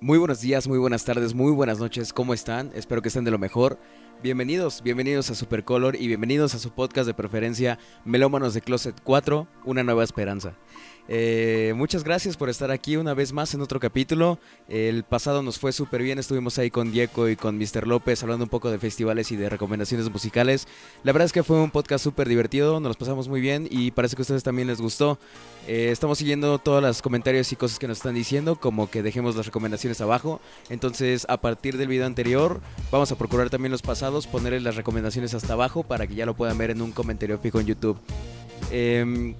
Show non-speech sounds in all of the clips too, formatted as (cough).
Muy buenos días, muy buenas tardes, muy buenas noches, ¿cómo están? Espero que estén de lo mejor. Bienvenidos, bienvenidos a Supercolor y bienvenidos a su podcast de preferencia Melómanos de Closet 4, Una Nueva Esperanza. Eh, muchas gracias por estar aquí una vez más en otro capítulo. El pasado nos fue súper bien, estuvimos ahí con Diego y con Mr. López hablando un poco de festivales y de recomendaciones musicales. La verdad es que fue un podcast súper divertido, nos pasamos muy bien y parece que a ustedes también les gustó. Eh, estamos siguiendo todos los comentarios y cosas que nos están diciendo, como que dejemos las recomendaciones abajo. Entonces, a partir del video anterior, vamos a procurar también los pasados, ponerles las recomendaciones hasta abajo para que ya lo puedan ver en un comentario fijo en YouTube. Eh,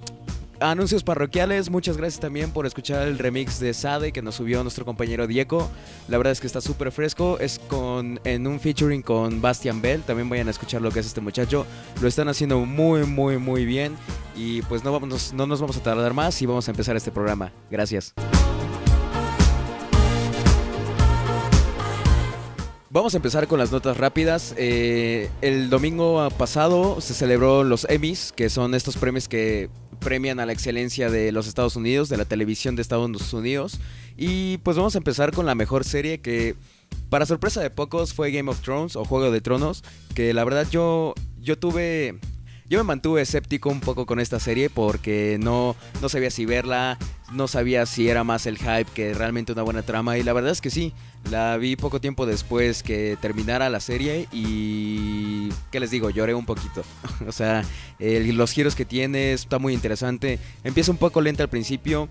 anuncios parroquiales, muchas gracias también por escuchar el remix de Sade que nos subió nuestro compañero Diego. La verdad es que está súper fresco, es con en un featuring con Bastian Bell, también vayan a escuchar lo que es este muchacho. Lo están haciendo muy muy muy bien y pues no, vamos, no nos vamos a tardar más y vamos a empezar este programa. Gracias. Vamos a empezar con las notas rápidas. Eh, el domingo pasado se celebró los Emmys, que son estos premios que premian a la excelencia de los Estados Unidos, de la televisión de Estados Unidos. Y pues vamos a empezar con la mejor serie que, para sorpresa de pocos, fue Game of Thrones o Juego de Tronos, que la verdad yo, yo tuve yo me mantuve escéptico un poco con esta serie porque no, no sabía si verla, no sabía si era más el hype que realmente una buena trama y la verdad es que sí, la vi poco tiempo después que terminara la serie y... ¿Qué les digo? Lloré un poquito. (laughs) o sea, los giros que tiene está muy interesante. Empieza un poco lenta al principio,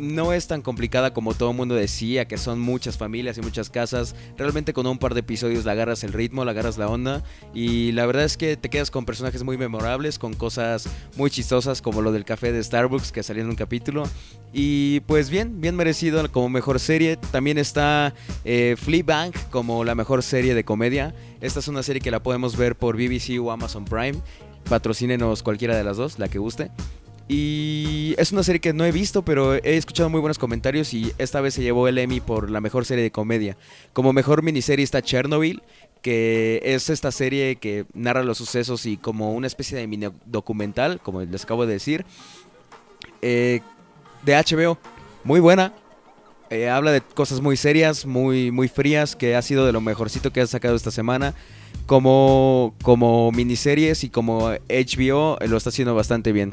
no es tan complicada como todo el mundo decía, que son muchas familias y muchas casas. Realmente con un par de episodios la agarras el ritmo, la agarras la onda. Y la verdad es que te quedas con personajes muy memorables, con cosas muy chistosas como lo del café de Starbucks que salió en un capítulo. Y pues bien, bien merecido como mejor serie. También está eh, Fleabag como la mejor serie de comedia. Esta es una serie que la podemos ver por BBC o Amazon Prime. Patrocínenos cualquiera de las dos, la que guste. Y es una serie que no he visto, pero he escuchado muy buenos comentarios y esta vez se llevó el Emmy por la mejor serie de comedia. Como mejor miniserie está Chernobyl, que es esta serie que narra los sucesos y como una especie de mini documental, como les acabo de decir, eh, de HBO. Muy buena. Eh, habla de cosas muy serias, muy, muy frías, que ha sido de lo mejorcito que ha sacado esta semana. Como, como miniseries y como HBO lo está haciendo bastante bien.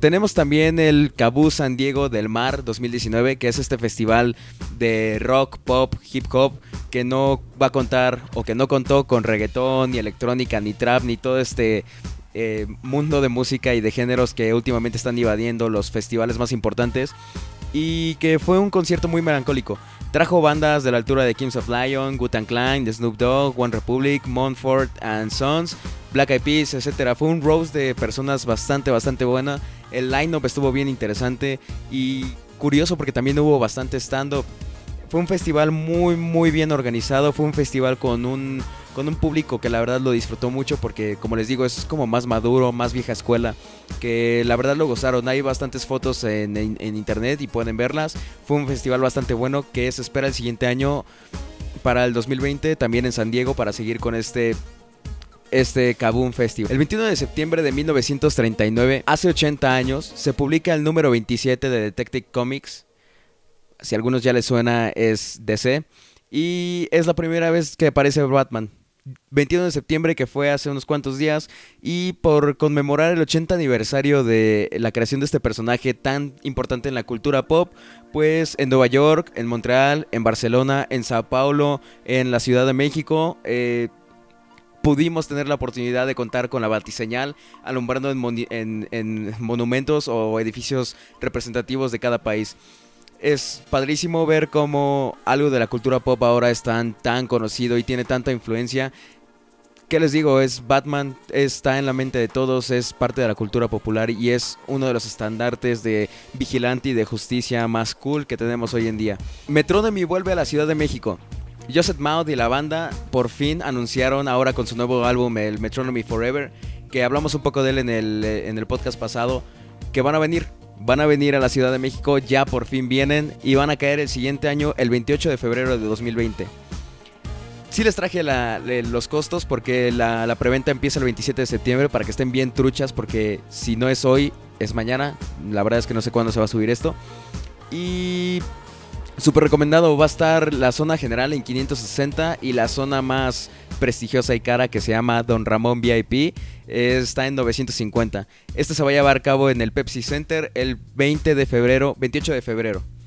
Tenemos también el Cabú San Diego del Mar 2019, que es este festival de rock, pop, hip hop, que no va a contar o que no contó con reggaetón, ni electrónica, ni trap, ni todo este eh, mundo de música y de géneros que últimamente están invadiendo los festivales más importantes. Y que fue un concierto muy melancólico. Trajo bandas de la altura de Kings of Lion, Gutan Clan, The Snoop Dogg, One Republic, Montfort and Sons, Black Eyed Peas, etc. Fue un roast de personas bastante, bastante buena. El line-up estuvo bien interesante y curioso porque también hubo bastante stand-up. Fue un festival muy, muy bien organizado. Fue un festival con un, con un público que la verdad lo disfrutó mucho porque, como les digo, es como más maduro, más vieja escuela. Que la verdad lo gozaron. Hay bastantes fotos en, en internet y pueden verlas. Fue un festival bastante bueno que se espera el siguiente año para el 2020 también en San Diego para seguir con este este Kaboom Festival. El 21 de septiembre de 1939, hace 80 años, se publica el número 27 de Detective Comics. Si a algunos ya les suena, es DC. Y es la primera vez que aparece Batman. 21 de septiembre, que fue hace unos cuantos días, y por conmemorar el 80 aniversario de la creación de este personaje tan importante en la cultura pop, pues en Nueva York, en Montreal, en Barcelona, en Sao Paulo, en la Ciudad de México, eh, pudimos tener la oportunidad de contar con la batiseñal alumbrando en, monumentos o edificios representativos de cada país. Es padrísimo ver cómo algo de la cultura pop ahora es tan, tan conocido y tiene tanta influencia. ¿Qué les digo? Es Batman, está en la mente de todos, es parte de la cultura popular y es uno de los estandartes de vigilante y de justicia más cool que tenemos hoy en día. Metrónomy vuelve a la Ciudad de México. Joseph Maud y la banda por fin anunciaron ahora con su nuevo álbum, el Metronomy Forever, que hablamos un poco de él en el, en el podcast pasado, que van a venir. Van a venir a la Ciudad de México, ya por fin vienen y van a caer el siguiente año, el 28 de febrero de 2020. Sí les traje los costos porque la, la preventa empieza el 27 de septiembre para que estén bien truchas porque si no es hoy, es mañana. La verdad es que no sé cuándo se va a subir esto. Y Súper recomendado, va a estar la zona general en 560 y la zona más prestigiosa y cara que se llama Don Ramón VIP está en 950. Este se va a llevar a cabo en el Pepsi Center el 20 de febrero, 28 de febrero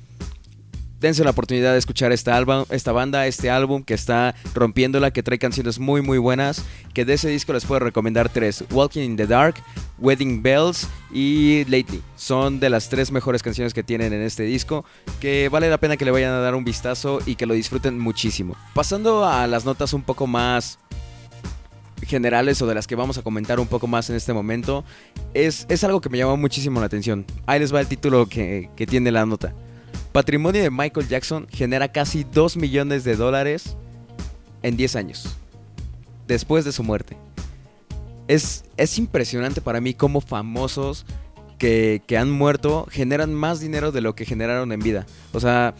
dense la oportunidad de escuchar esta, esta banda, este álbum que está rompiéndola, que trae canciones muy muy buenas, que de ese disco les puedo recomendar tres, Walking in the Dark, Wedding Bells y Lately. Son de las tres mejores canciones que tienen en este disco, que vale la pena que le vayan a dar un vistazo y que lo disfruten muchísimo. Pasando a las notas un poco más generales o de las que vamos a comentar un poco más en este momento, es, es algo que me llamó muchísimo la atención. Ahí les va el título que, que tiene la nota. Patrimonio de Michael Jackson genera casi 2 millones de dólares en 10 años, después de su muerte. Es, es impresionante para mí cómo famosos que, que han muerto generan más dinero de lo que generaron en vida. O sea,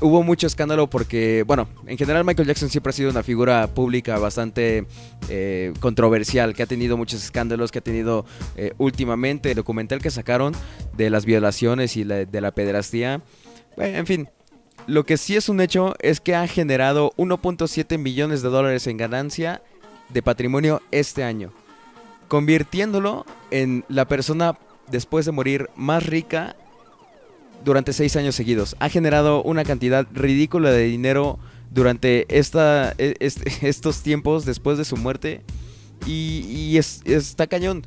hubo mucho escándalo porque, bueno, en general Michael Jackson siempre ha sido una figura pública bastante eh, controversial, que ha tenido muchos escándalos, que ha tenido eh, últimamente el documental que sacaron de las violaciones y de la pederastía. en fin, lo que sí es un hecho es que ha generado 1.7 millones de dólares en ganancia de patrimonio este año, convirtiéndolo en la persona después de morir más rica durante seis años seguidos. Ha generado una cantidad ridícula de dinero durante esta, e, (laughs) estos tiempos después de su muerte. Y, está cañón.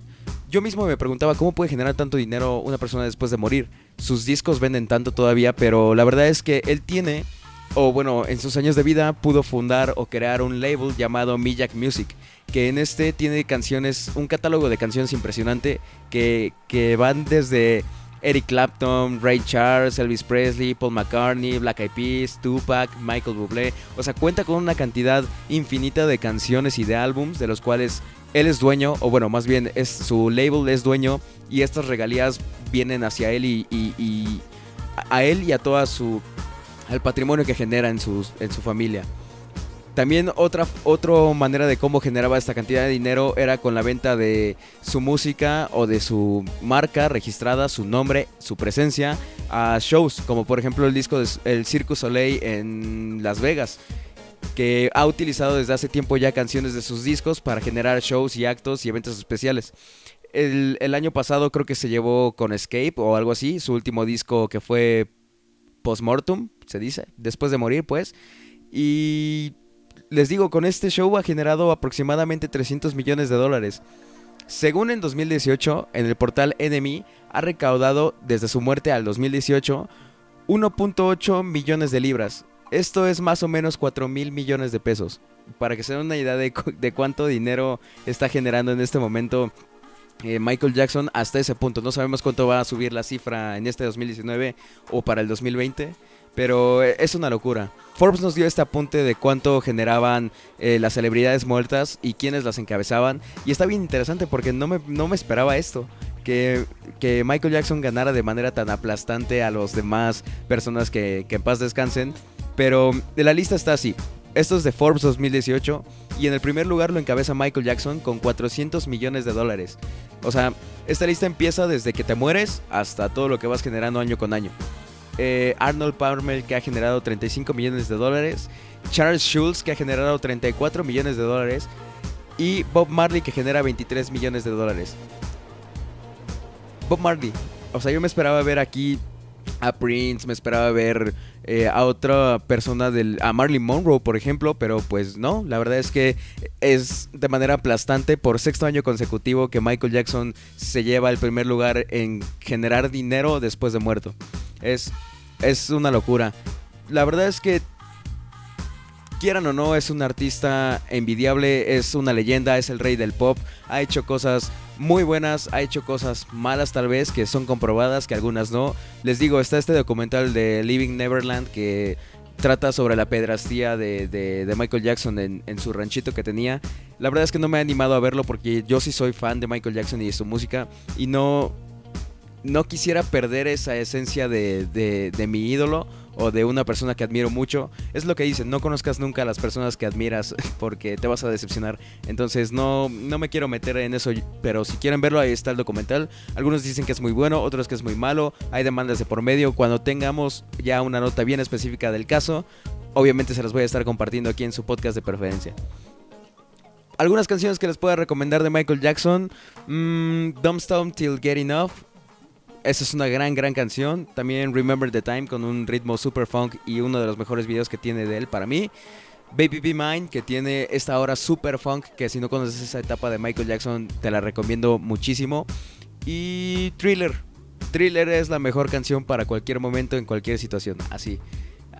Yo mismo me preguntaba cómo puede generar tanto dinero una persona después de morir. Sus discos venden tanto todavía, pero la verdad es que él tiene, o bueno, en sus años de vida pudo fundar o crear un label llamado Mijak Music, que en este tiene canciones, un catálogo de canciones impresionante que, que van desde Eric Clapton, Ray Charles, Elvis Presley, Paul McCartney, Black Eyed Peas, Tupac, Michael Bublé. O sea, cuenta con una cantidad infinita de canciones y de álbums de los cuales él es dueño, o bueno, más bien es su label es dueño y estas regalías vienen hacia él y, a él y a toda su al patrimonio que genera en, sus, en su familia. También otra, otra manera de cómo generaba esta cantidad de dinero era con la venta de su música o de su marca registrada, su nombre, su presencia a shows, como por ejemplo el disco del Circus Soleil en Las Vegas, que ha utilizado desde hace tiempo ya canciones de sus discos para generar shows y actos y eventos especiales. El, el año pasado creo que se llevó con Escape o algo así, su último disco que fue Postmortem, se dice, después de morir pues. Y les digo, con este show ha generado aproximadamente 300 millones de dólares. Según en 2018, en el portal NME ha recaudado desde su muerte al 2018 1.8 millones de libras. Esto es más o menos 4 mil millones de pesos. Para que se den una idea de, cuánto dinero está generando en este momento eh, Michael Jackson hasta ese punto. No sabemos cuánto va a subir la cifra en este 2019 o para el 2020 pero eh, es una locura. Forbes nos dio este apunte de cuánto generaban eh, las celebridades muertas y quiénes las encabezaban. Y está bien interesante porque no me, no me esperaba esto. Que, que, Michael Jackson ganara de manera tan aplastante a los demás personas que, que en paz descansen. Pero de la lista está así. Esto es de Forbes 2018 y en el primer lugar lo encabeza Michael Jackson con 400 millones de dólares. O sea, esta lista empieza desde que te mueres hasta todo lo que vas generando año con año. Eh, Arnold Palmer que ha generado 35 millones de dólares, Charles Schulz que ha generado 34 millones de dólares y Bob Marley que genera 23 millones de dólares. Bob Marley, o sea, yo me esperaba ver aquí a Prince, me esperaba ver eh, a otra persona del a Marley Monroe, por ejemplo, pero pues no, la verdad es que es de manera aplastante por sexto año consecutivo que Michael Jackson se lleva el primer lugar en generar dinero después de muerto. Es, es una locura. La verdad es que, quieran o no, es un artista envidiable, es una leyenda, es el rey del pop. Ha hecho cosas muy buenas, ha hecho cosas malas tal vez, que son comprobadas, que algunas no. Les digo, está este documental de Living Neverland que trata sobre la pedrastía de, Michael Jackson en, su ranchito que tenía. La verdad es que no me he animado a verlo porque yo sí soy fan de Michael Jackson y de su música y no, no quisiera perder esa esencia de, de, mi ídolo o de una persona que admiro mucho. Es lo que dicen, no conozcas nunca a las personas que admiras (laughs) porque te vas a decepcionar. Entonces no, no me quiero meter en eso, pero si quieren verlo, ahí está el documental. Algunos dicen que es muy bueno, otros que es muy malo. Hay demandas de por medio. Cuando tengamos ya una nota bien específica del caso, obviamente se las voy a estar compartiendo aquí en su podcast de preferencia. Algunas canciones que les puedo recomendar de Michael Jackson. Don't Stop Till Get Enough. Esa es una gran, gran canción. También Remember the Time con un ritmo super funk y uno de los mejores videos que tiene de él para mí. Baby Be Mine, que tiene esta hora super funk, que si no conoces esa etapa de Michael Jackson, te la recomiendo muchísimo. Y Thriller. Thriller es la mejor canción para cualquier momento, en cualquier situación. Así.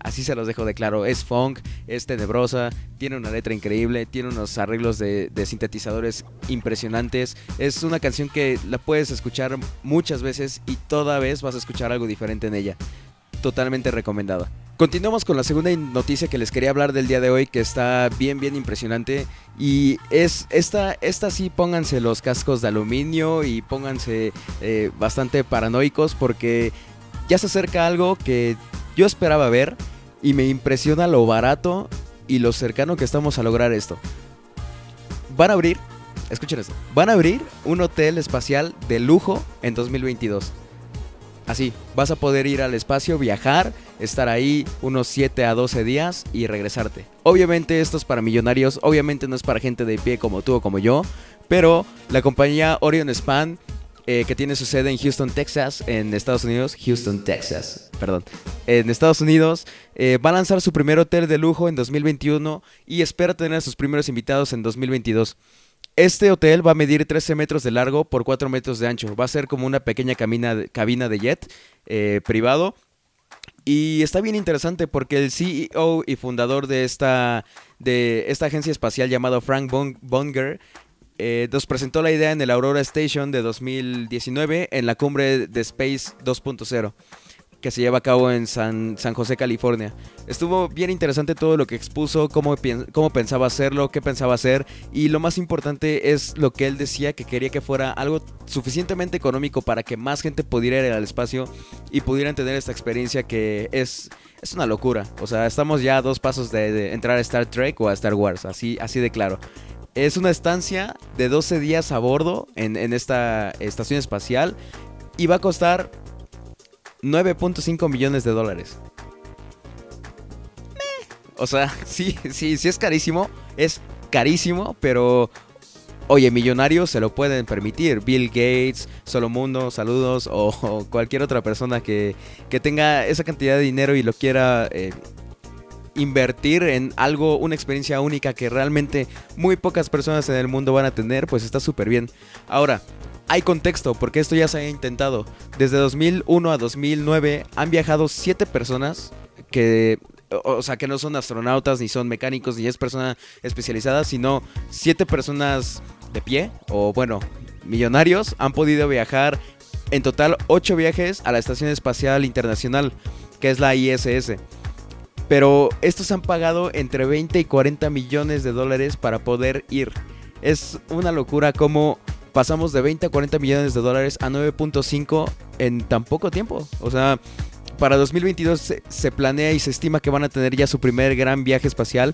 Así se los dejo de claro. Es funk, es tenebrosa, tiene una letra increíble, tiene unos arreglos de, sintetizadores impresionantes. Es una canción que la puedes escuchar muchas veces y toda vez vas a escuchar algo diferente en ella. Totalmente recomendada. Continuamos con la segunda noticia que les quería hablar del día de hoy, que está bien, bien impresionante. Y es esta, esta sí, pónganse los cascos de aluminio y pónganse eh, bastante paranoicos porque ya se acerca algo que yo esperaba ver y me impresiona lo barato y lo cercano que estamos a lograr esto. Van a abrir, escuchen esto, van a abrir un hotel espacial de lujo en 2022. Así, vas a poder ir al espacio, viajar, estar ahí unos 7 a 12 días y regresarte. Obviamente esto es para millonarios, obviamente no es para gente de pie como tú o como yo, pero la compañía Orion Span eh, que tiene su sede en Houston, Texas, en Estados Unidos. Houston, Texas, perdón. En Estados Unidos. Eh, va a lanzar su primer hotel de lujo en 2021 y espera tener a sus primeros invitados en 2022. Este hotel va a medir 13 metros de largo por 4 metros de ancho. Va a ser como una pequeña cabina de jet eh, privado. Y está bien interesante porque el CEO y fundador de esta, de esta agencia espacial llamado Frank Bonger eh, nos presentó la idea en el Aurora Station de 2019 en la cumbre de Space 2.0 que se lleva a cabo en San, José, California. Estuvo bien interesante todo lo que expuso, cómo, cómo pensaba hacerlo, qué pensaba hacer y lo más importante es lo que él decía que quería que fuera algo suficientemente económico para que más gente pudiera ir al espacio y pudieran tener esta experiencia que es, es una locura. O sea, estamos ya a dos pasos de, de entrar a Star Trek o a Star Wars, así, así de claro. Es una estancia de 12 días a bordo en, esta estación espacial y va a costar 9.5 millones de dólares. O sea, (laughs) sí, sí, sí es carísimo, es carísimo, pero oye, millonarios se lo pueden permitir. Bill Gates, Solomundo, saludos, o, cualquier otra persona que, tenga esa cantidad de dinero y lo quiera eh, invertir en algo, una experiencia única que realmente muy pocas personas en el mundo van a tener, pues está súper bien. Ahora, hay contexto, porque esto ya se ha intentado. Desde 2001 a 2009 han viajado 7 personas que o sea, que no son astronautas, ni son mecánicos, ni es persona especializada, sino siete personas de pie, o bueno, millonarios, han podido viajar en total 8 viajes a la Estación Espacial Internacional, que es la ISS. Pero estos han pagado entre 20 y 40 millones de dólares para poder ir. Es una locura cómo pasamos de 20 a 40 millones de dólares a 9.5 en tan poco tiempo. O sea, para 2022 se, planea y se estima que van a tener ya su primer gran viaje espacial.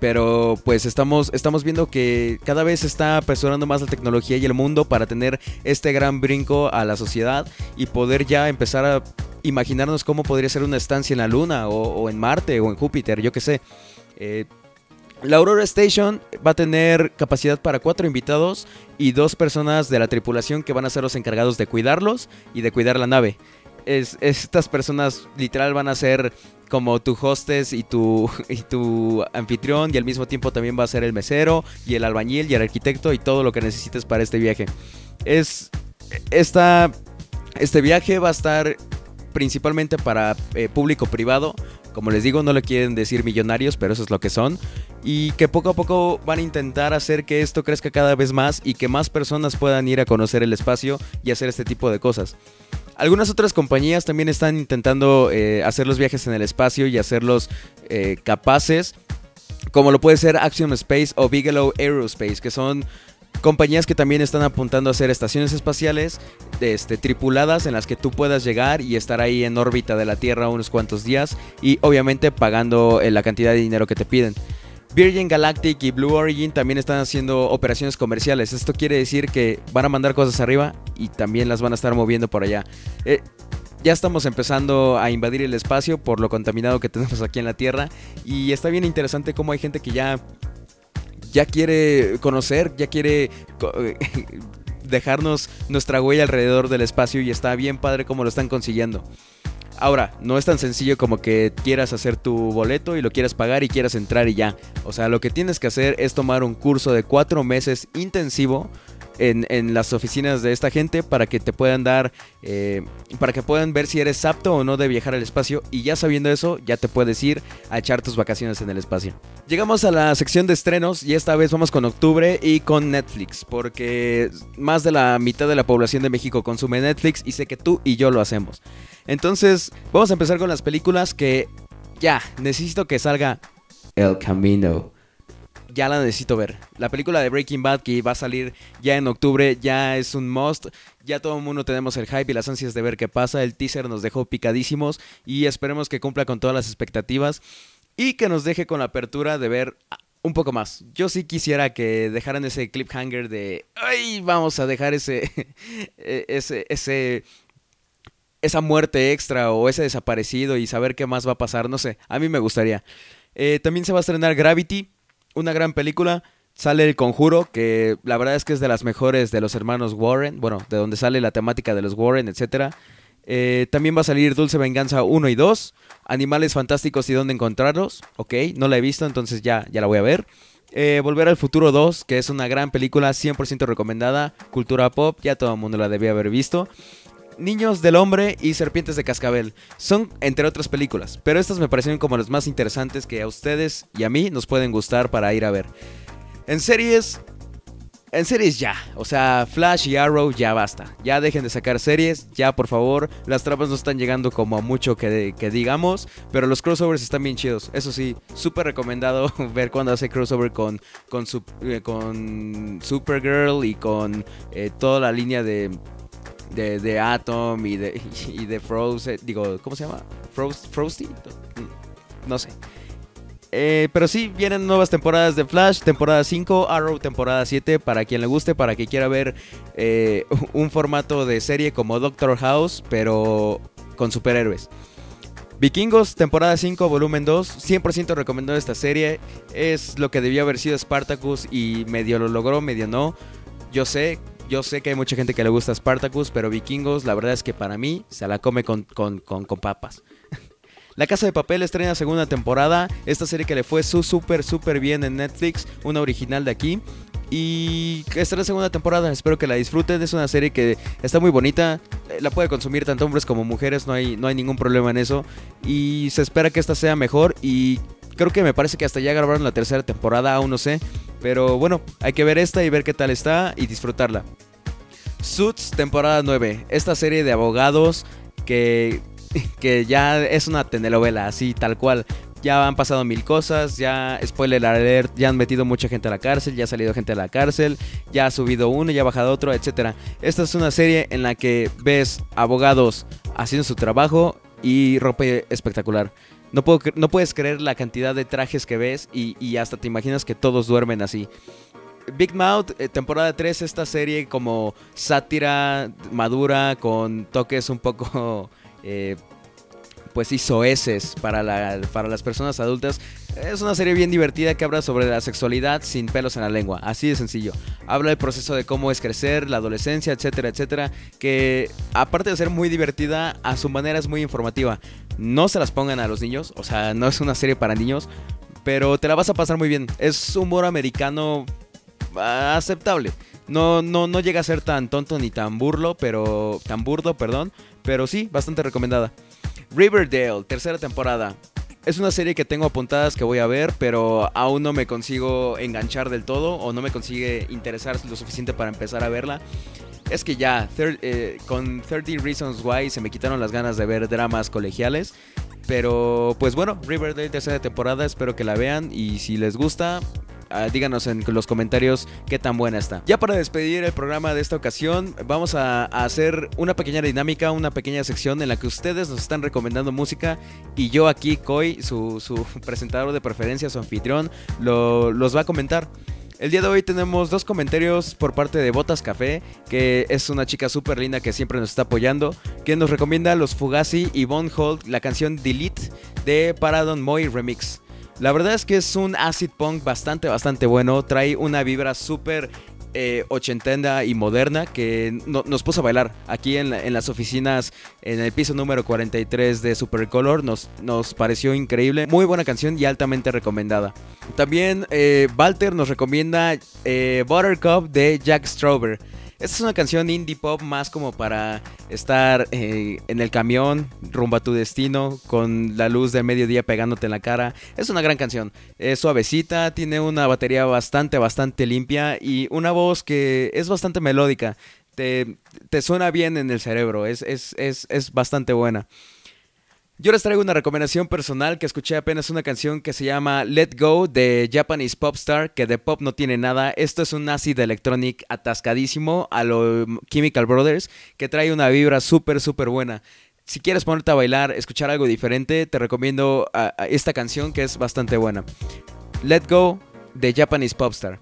Pero pues estamos, estamos viendo que cada vez se está apresurando más la tecnología y el mundo para tener este gran brinco a la sociedad y poder ya empezar a imaginarnos cómo podría ser una estancia en la Luna o, en Marte o en Júpiter, yo qué sé. Eh, la Aurora Station va a tener capacidad para cuatro invitados y dos personas de la tripulación que van a ser los encargados de cuidarlos y de cuidar la nave. estas personas literal van a ser como tu hostess y tu, (laughs) y tu anfitrión y al mismo tiempo también va a ser el mesero y el albañil y el arquitecto y todo lo que necesites para este viaje. Es esta, este viaje va a estar principalmente para eh, público privado. Como les digo, no le quieren decir millonarios, pero eso es lo que son. Y que poco a poco van a intentar hacer que esto crezca cada vez más y que más personas puedan ir a conocer el espacio y hacer este tipo de cosas. Algunas otras compañías también están intentando eh, hacer los viajes en el espacio y hacerlos eh, capaces, como lo puede ser Axiom Space o Bigelow Aerospace, que son compañías que también están apuntando a hacer estaciones espaciales este, tripuladas en las que tú puedas llegar y estar ahí en órbita de la Tierra unos cuantos días y obviamente pagando eh, la cantidad de dinero que te piden. Virgin Galactic y Blue Origin también están haciendo operaciones comerciales. Esto quiere decir que van a mandar cosas arriba y también las van a estar moviendo por allá. Eh, ya estamos empezando a invadir el espacio por lo contaminado que tenemos aquí en la Tierra y está bien interesante cómo hay gente que ya ya quiere conocer, ya quiere (laughs) dejarnos nuestra huella alrededor del espacio y está bien padre cómo lo están consiguiendo. Ahora, no es tan sencillo como que quieras hacer tu boleto y lo quieras pagar y quieras entrar y ya. O sea, lo que tienes que hacer es tomar un curso de cuatro meses intensivo en, las oficinas de esta gente para que te puedan dar, eh, para que puedan ver si eres apto o no de viajar al espacio y ya sabiendo eso ya te puedes ir a echar tus vacaciones en el espacio. Llegamos a la sección de estrenos y esta vez vamos con octubre y con Netflix porque más de la mitad de la población de México consume Netflix y sé que tú y yo lo hacemos. Entonces vamos a empezar con las películas que ya necesito que salga El Camino ya la necesito ver. La película de Breaking Bad que va a salir ya en octubre ya es un must. Ya todo el mundo tenemos el hype y las ansias de ver qué pasa. El teaser nos dejó picadísimos y esperemos que cumpla con todas las expectativas y que nos deje con la apertura de ver un poco más. Yo sí quisiera que dejaran ese cliffhanger de, ay, vamos a dejar ese, (laughs) e-, ese, ese, esa muerte extra o ese desaparecido y saber qué más va a pasar. No sé, a mí me gustaría. Eh, también se va a estrenar Gravity, una gran película. Sale El Conjuro, que la verdad es que es de las mejores de los hermanos Warren, bueno, de donde sale la temática de los Warren, etc. Eh, también va a salir Dulce Venganza 1 y 2, Animales Fantásticos y dónde encontrarlos, ok, no la he visto, entonces ya, ya la voy a ver. Eh, Volver al Futuro 2, que es una gran película, 100% recomendada, cultura pop, ya todo el mundo la debía haber visto. Niños del Hombre y Serpientes de Cascabel. Son entre otras películas, pero estas me parecieron como las más interesantes que a ustedes y a mí nos pueden gustar para ir a ver. En series, en series ya, o sea, Flash y Arrow ya basta. Ya dejen de sacar series, ya por favor. Las trampas no están llegando como a mucho que, digamos, pero los crossovers están bien chidos. Eso sí, súper recomendado (laughs) ver cuando hace crossover con, con, eh, Supergirl y con eh, toda la línea de de, Atom y de, (laughs) y de Frozen. Digo, ¿cómo se llama? Frost, Frosty. Mm, no sé. Eh, pero sí, vienen nuevas temporadas de Flash, temporada 5, Arrow, temporada 7, para quien le guste, para que quiera ver eh, (laughs) un formato de serie como Doctor House, pero con superhéroes. Vikingos, temporada 5, volumen 2, 100% recomendado esta serie, es lo que debió haber sido Spartacus y medio lo logró, medio no. Yo sé, yo sé que hay mucha gente que le gusta Spartacus, pero Vikingos, la verdad es que para mí se la come con, con, papas. (laughs) La Casa de Papel estrena segunda temporada. Esta serie que le fue súper, súper bien en Netflix. Una original de aquí. Y estrena segunda temporada. Espero que la disfruten. Es una serie que está muy bonita. La puede consumir tanto hombres como mujeres. No hay, no hay ningún problema en eso. Y se espera que esta sea mejor. Y creo que me parece que hasta ya grabaron la tercera temporada. Aún no sé. Pero bueno, hay que ver esta y ver qué tal está y disfrutarla. Suits, temporada 9. Esta serie de abogados que, (laughs) que ya es una telenovela, así tal cual. Ya han pasado mil cosas, ya, spoiler alert, ya han metido mucha gente a la cárcel, ya ha salido gente a la cárcel, ya ha subido uno, ya ha bajado otro, etc. Esta es una serie en la que ves abogados haciendo su trabajo y ropa espectacular. No, puedo, no puedes creer la cantidad de trajes que ves y, hasta te imaginas que todos duermen así. Big Mouth, eh, temporada 3, esta serie como sátira madura con toques un poco, (laughs) eh, pues sí, soeces para, la, para las personas adultas. Es una serie bien divertida que habla sobre la sexualidad sin pelos en la lengua, así de sencillo. Habla del proceso de cómo es crecer, la adolescencia, etcétera, etcétera, que aparte de ser muy divertida, a su manera es muy informativa. No se las pongan a los niños, o sea, no es una serie para niños, pero te la vas a pasar muy bien. Es humor americano aceptable. No, no, no llega a ser tan tonto ni tan burlo, pero. tan burdo, perdón. Pero sí, bastante recomendada. Riverdale, tercera temporada. Es una serie que tengo apuntadas que voy a ver, pero aún no me consigo enganchar del todo o no me consigue interesar lo suficiente para empezar a verla. Es que ya, eh, con 30 Reasons Why se me quitaron las ganas de ver dramas colegiales. Pero pues bueno, Riverdale tercera temporada, espero que la vean y si les gusta, ah, díganos en los comentarios qué tan buena está. Ya para despedir el programa de esta ocasión, vamos a, hacer una pequeña dinámica, una pequeña sección en la que ustedes nos están recomendando música y yo aquí, Koi, su, (laughs) presentador de preferencia, su anfitrión, los va a comentar. El día de hoy tenemos dos comentarios por parte de Botas Café, que es una chica súper linda que siempre nos está apoyando, que nos recomienda los Fugazi y Von Holt la canción Delete de Paradon Moy Remix. La verdad es que es un acid punk bastante, bastante bueno, trae una vibra súper eh, ochentenda y moderna que nos puso a bailar aquí en, las oficinas en el piso número 43 de Supercolor. Nos, nos pareció increíble. Muy buena canción y altamente recomendada. También eh, Walter nos recomienda eh, Buttercup de Jack Strober. Esta es una canción indie pop más como para estar eh, en el camión rumbo a tu destino con la luz del mediodía pegándote en la cara. Es una gran canción. Es suavecita, tiene una batería bastante, bastante limpia y una voz que es bastante melódica. Te, te suena bien en el cerebro, es, es, es, es bastante buena. Yo les traigo una recomendación personal que escuché apenas una canción que se llama Let Go de Japanese Popstar, que de pop no tiene nada. Esto es un acid electronic atascadísimo a lo Chemical Brothers, que trae una vibra súper, súper buena. Si quieres ponerte a bailar, escuchar algo diferente, te recomiendo esta canción que es bastante buena. Let Go de Japanese Popstar.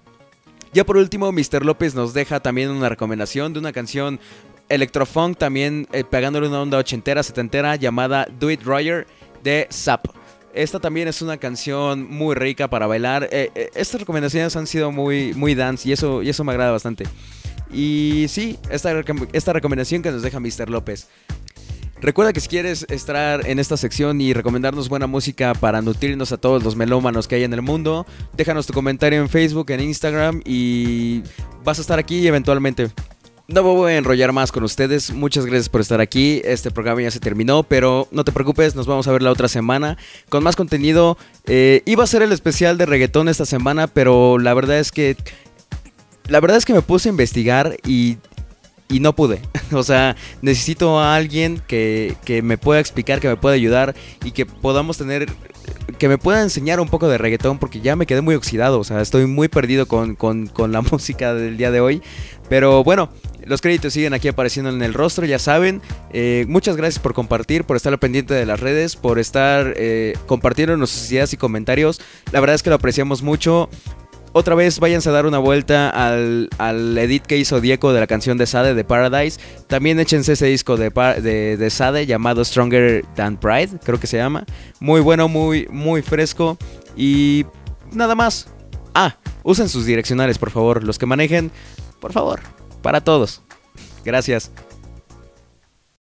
Ya por último, Mr. López nos deja también una recomendación de una canción electrofunk también eh, pegándole una onda ochentera, setentera llamada Do It Roger de Zap. Esta también es una canción muy rica para bailar. Eh, eh, estas recomendaciones han sido muy, muy dance y eso, y eso me agrada bastante. Y sí, esta, esta recomendación que nos deja Mr. López. Recuerda que si quieres estar en esta sección y recomendarnos buena música para nutrirnos a todos los melómanos que hay en el mundo, déjanos tu comentario en Facebook, en Instagram y vas a estar aquí eventualmente. No me voy a enrollar más con ustedes. Muchas gracias por estar aquí. Este programa ya se terminó, pero no te preocupes, nos vamos a ver la otra semana con más contenido. Eh, iba a ser el especial de reggaetón esta semana, pero la verdad es que. La verdad es que me puse a investigar y, y no pude. (laughs) O sea, necesito a alguien que, que, me pueda explicar, que me pueda ayudar y que podamos tener. Que me pueda enseñar un poco de reggaetón porque ya me quedé muy oxidado. O sea, estoy muy perdido con, con, con la (laughs) música del día de hoy. Pero bueno, los créditos siguen aquí apareciendo en el rostro, ya saben. Eh, muchas gracias por compartir, por estar al pendiente de las redes, por estar eh, compartiendo nuestras ideas y comentarios. La verdad es que lo apreciamos mucho. Otra vez váyanse a dar una vuelta al, edit que hizo Diego de la canción de Sade de Paradise. También échense ese disco de, de, de, Sade llamado Stronger Than Pride, creo que se llama. Muy bueno, muy, muy fresco. Y nada más. Ah, usen sus direccionales, por favor. Los que manejen, por favor para todos. Gracias.